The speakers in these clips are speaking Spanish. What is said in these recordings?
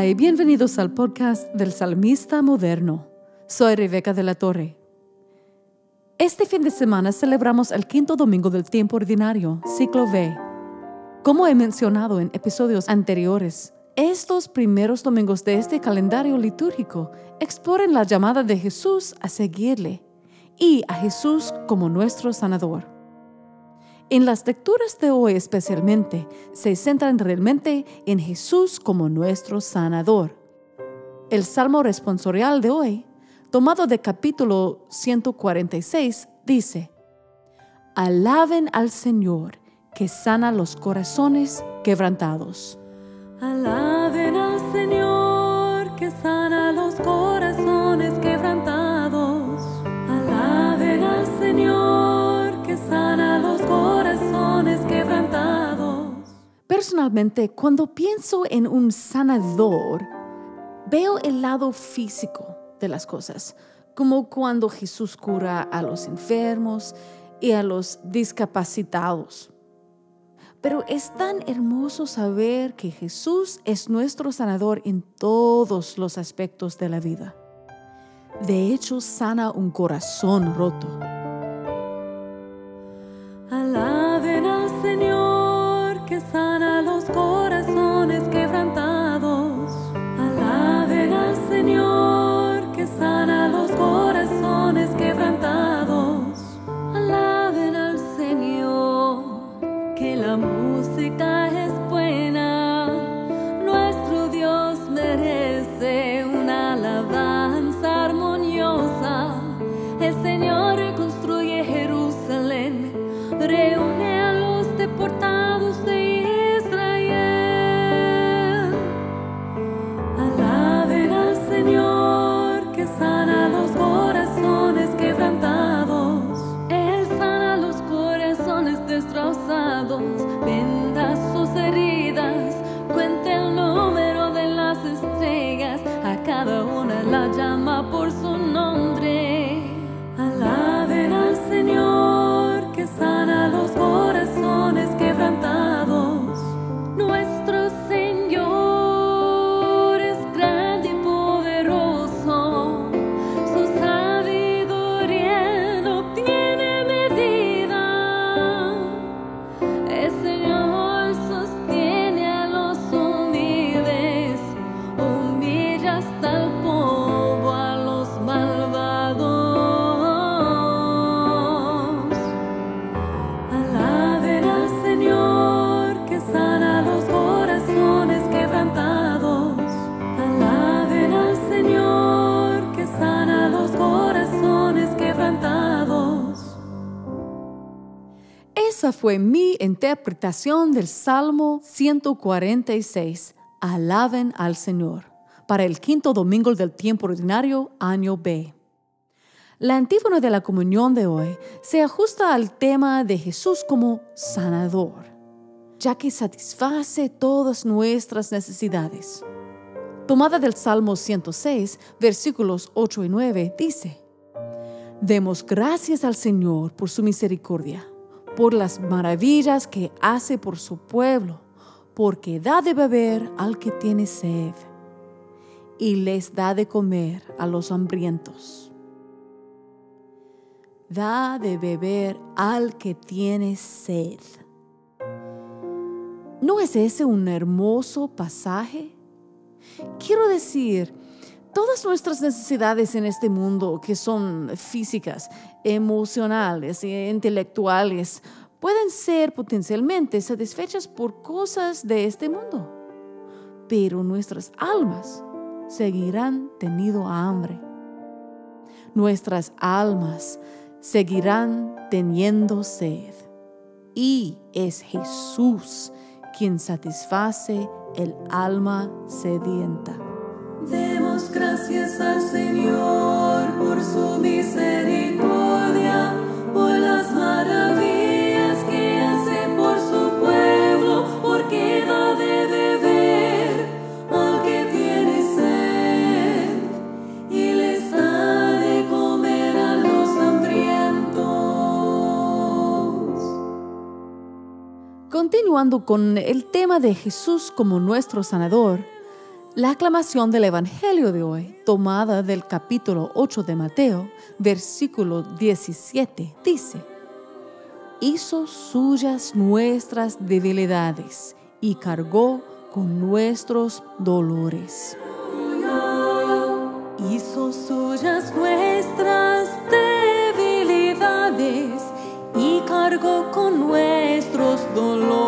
Bienvenidos al podcast del Salmista Moderno. Soy Rebeca de la Torre. Este fin de semana celebramos el quinto domingo del tiempo ordinario, ciclo V. Como he mencionado en episodios anteriores, estos primeros domingos de este calendario litúrgico exploran la llamada de Jesús a seguirle y a Jesús como nuestro sanador. En las lecturas de hoy especialmente se centran realmente en Jesús como nuestro sanador. El Salmo responsorial de hoy, tomado de capítulo 146, dice, Alaben al Señor que sana los corazones quebrantados. Alaben al Señor que sana los corazones quebrantados. Personalmente, cuando pienso en un sanador, veo el lado físico de las cosas, como cuando Jesús cura a los enfermos y a los discapacitados. Pero es tan hermoso saber que Jesús es nuestro sanador en todos los aspectos de la vida. De hecho, sana un corazón roto. Música fue mi interpretación del Salmo 146. Alaben al Señor para el quinto domingo del tiempo ordinario, año B. La antífona de la comunión de hoy se ajusta al tema de Jesús como sanador, ya que satisface todas nuestras necesidades. Tomada del Salmo 106, versículos 8 y 9, dice, Demos gracias al Señor por su misericordia, por las maravillas que hace por su pueblo, porque da de beber al que tiene sed y les da de comer a los hambrientos. Da de beber al que tiene sed. ¿No es ese un hermoso pasaje? Quiero decir, todas nuestras necesidades en este mundo, que son físicas, emocionales e intelectuales, pueden ser potencialmente satisfechas por cosas de este mundo. Pero nuestras almas seguirán teniendo hambre. Nuestras almas seguirán teniendo sed. Y es Jesús quien satisface el alma sedienta. Gracias al Señor por su misericordia, por las maravillas que hace por su pueblo, porque da de beber al que tiene sed y les da de comer a los hambrientos. Continuando con el tema de Jesús como nuestro sanador, la aclamación del Evangelio de hoy, tomada del capítulo 8 de Mateo, versículo 17, dice, hizo suyas nuestras debilidades y cargó con nuestros dolores. Hizo suyas nuestras debilidades y cargó con nuestros dolores.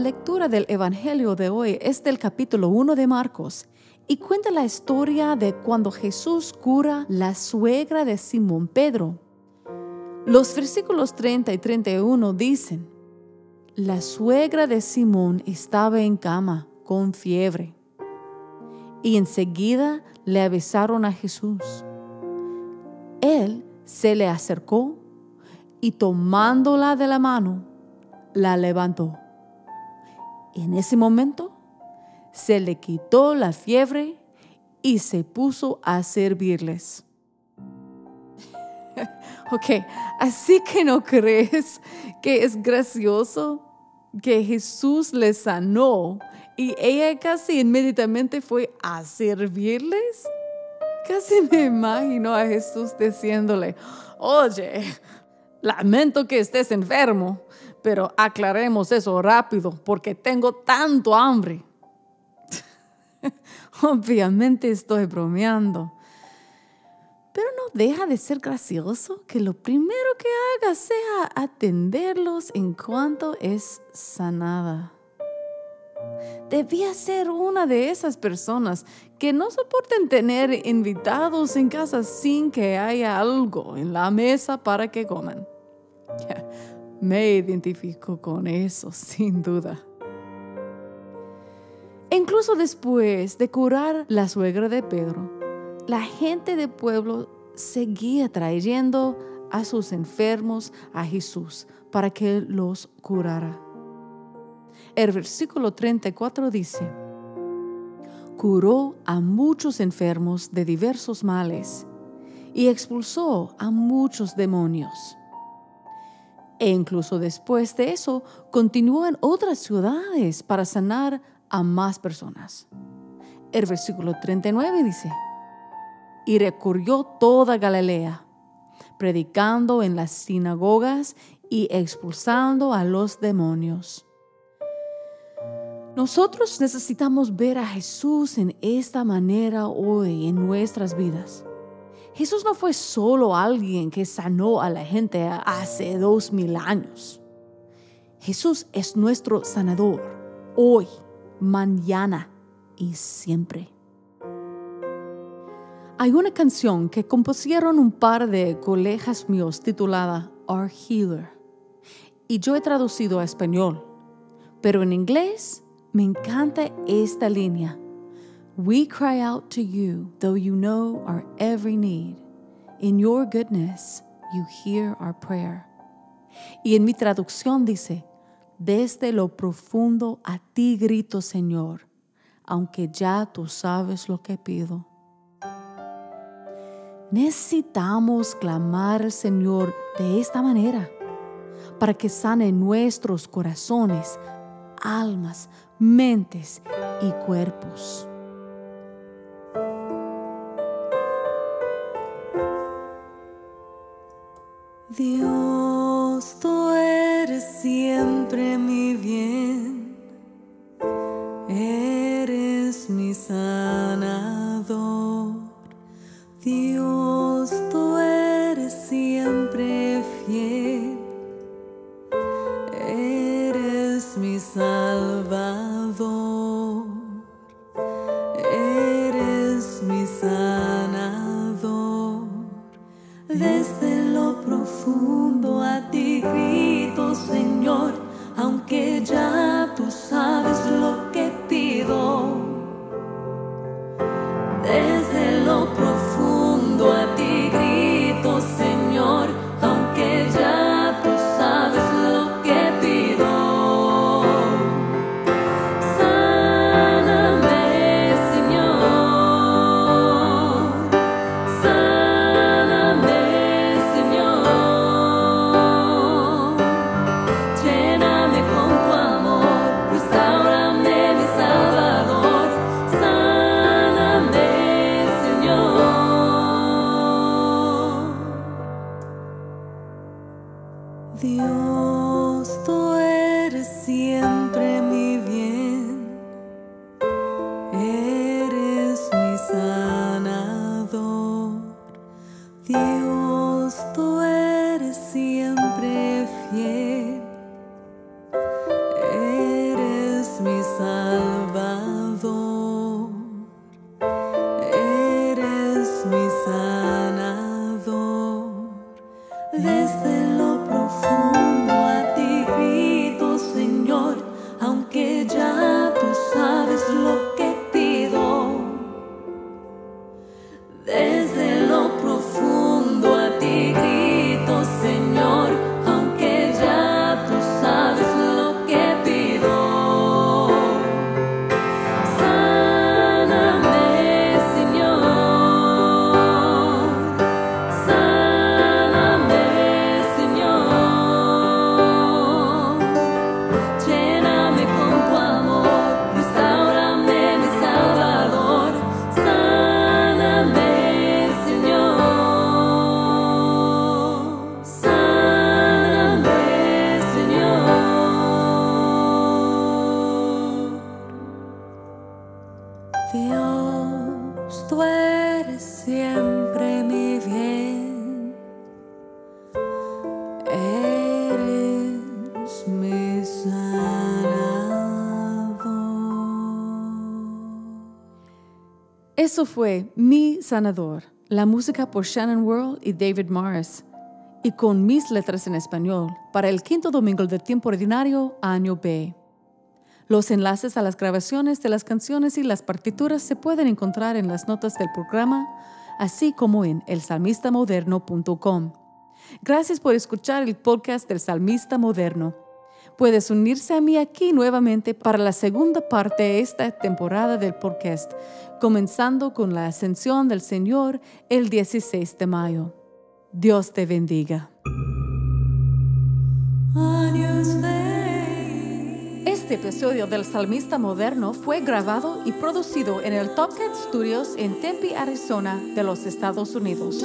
Lectura del Evangelio de hoy es del capítulo 1 de Marcos y cuenta la historia de cuando Jesús cura la suegra de Simón Pedro. Los versículos 30 y 31 dicen, la suegra de Simón estaba en cama con fiebre y enseguida le avisaron a Jesús. Él se le acercó y tomándola de la mano, la levantó. En ese momento se le quitó la fiebre y se puso a servirles. ok, así que no crees que es gracioso que Jesús le sanó y ella casi inmediatamente fue a servirles. Casi me imagino a Jesús diciéndole, oye, lamento que estés enfermo, pero aclaremos eso rápido porque tengo tanto hambre. Obviamente estoy bromeando. Pero no deja de ser gracioso que lo primero que haga sea atenderlos en cuanto es sanada. Debía ser una de esas personas que no soporten tener invitados en casa sin que haya algo en la mesa para que coman. Me identifico con eso, sin duda. Incluso después de curar la suegra de Pedro, la gente del pueblo seguía trayendo a sus enfermos a Jesús para que los curara. El versículo 34 dice, curó a muchos enfermos de diversos males y expulsó a muchos demonios. E incluso después de eso, continuó en otras ciudades para sanar a más personas. El versículo 39 dice, y recorrió toda Galilea, predicando en las sinagogas y expulsando a los demonios. Nosotros necesitamos ver a Jesús en esta manera hoy en nuestras vidas. Jesús no fue solo alguien que sanó a la gente hace dos mil años. Jesús es nuestro sanador hoy, mañana y siempre. Hay una canción que compusieron un par de colegas míos titulada Our Healer y yo he traducido a español, pero en inglés me encanta esta línea. We cry out to you, though you know our every need. In your goodness, you hear our prayer. Y en mi traducción dice, desde lo profundo a ti grito, Señor, aunque ya tú sabes lo que pido. Necesitamos clamar al Señor de esta manera para que sane nuestros corazones, almas, mentes y cuerpos. Mi Eso fue Mi Sanador, la música por Shannon World y David Morris, y con mis letras en español para el quinto domingo del tiempo ordinario, año B. Los enlaces a las grabaciones de las canciones y las partituras se pueden encontrar en las notas del programa, así como en elsalmistamoderno.com. Gracias por escuchar el podcast del Salmista Moderno. Puedes unirse a mí aquí nuevamente para la segunda parte de esta temporada del podcast, comenzando con la ascensión del Señor el 16 de mayo. Dios te bendiga. Este episodio del Salmista Moderno fue grabado y producido en el Top Cat Studios en Tempe, Arizona, de los Estados Unidos.